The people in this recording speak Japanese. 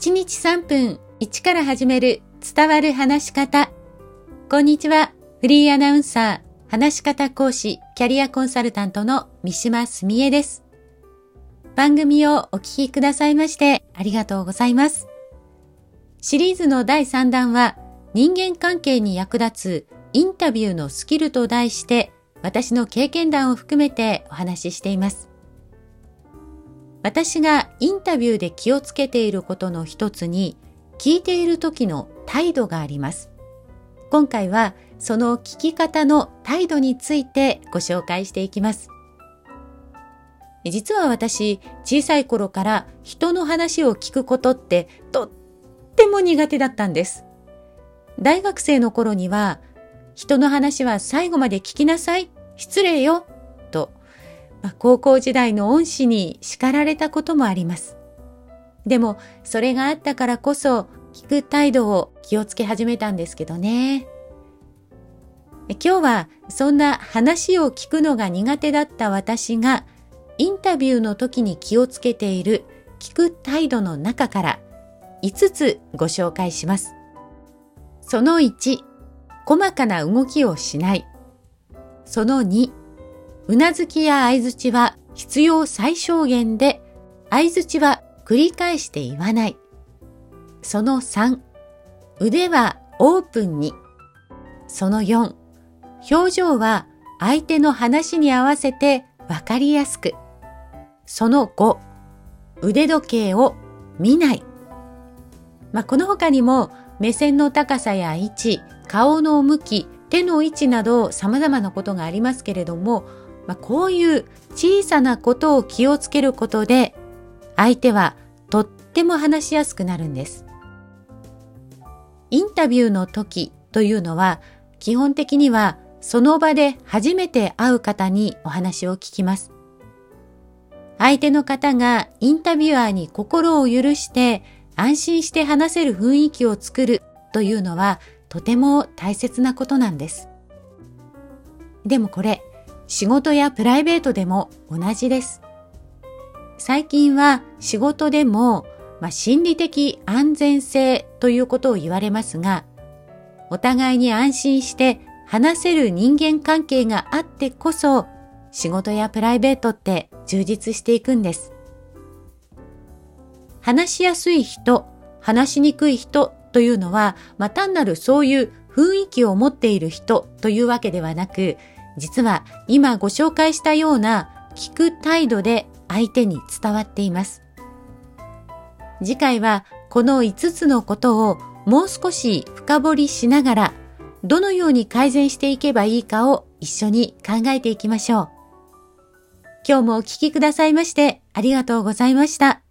1日3分1から始める伝わる話し方。こんにちは。フリーアナウンサー、話し方講師、キャリアコンサルタントの三島澄江です。番組をお聞きくださいましてありがとうございます。シリーズの第3弾は人間関係に役立つインタビューのスキルと題して私の経験談を含めてお話ししています。私がインタビューで気をつけていることの一つに聞いている時の態度があります。今回はその聞き方の態度についてご紹介していきます。実は私、小さい頃から人の話を聞くことってとっても苦手だったんです。大学生の頃には、人の話は最後まで聞きなさい、失礼よ、ま、高校時代の恩師に叱られたこともあります。でも、それがあったからこそ、聞く態度を気をつけ始めたんですけどね。今日は、そんな話を聞くのが苦手だった私が、インタビューの時に気をつけている聞く態度の中から5つご紹介します。その1、細かな動きをしない。その2、うなずきや相づちは必要最小限で、相づちは繰り返して言わない。その3、腕はオープンに。その4、表情は相手の話に合わせてわかりやすく。その5、腕時計を見ない。まあ、この他にも目線の高さや位置、顔の向き、手の位置など様々なことがありますけれども、まあ、こういう小さなことを気をつけることで、相手はとっても話しやすくなるんです。インタビューの時というのは、基本的にはその場で初めて会う方にお話を聞きます。相手の方がインタビュアーに心を許して安心して話せる雰囲気を作るというのはとても大切なことなんです。でもこれ、仕事やプライベートでも同じです。最近は仕事でも、まあ、心理的安全性ということを言われますが、お互いに安心して話せる人間関係があってこそ、仕事やプライベートって充実していくんです。話しやすい人、話しにくい人というのは、まあ、単なるそういう雰囲気を持っている人というわけではなく、実は今ご紹介したような聞く態度で相手に伝わっています。次回はこの5つのことをもう少し深掘りしながらどのように改善していけばいいかを一緒に考えていきましょう。今日もお聞きくださいましてありがとうございました。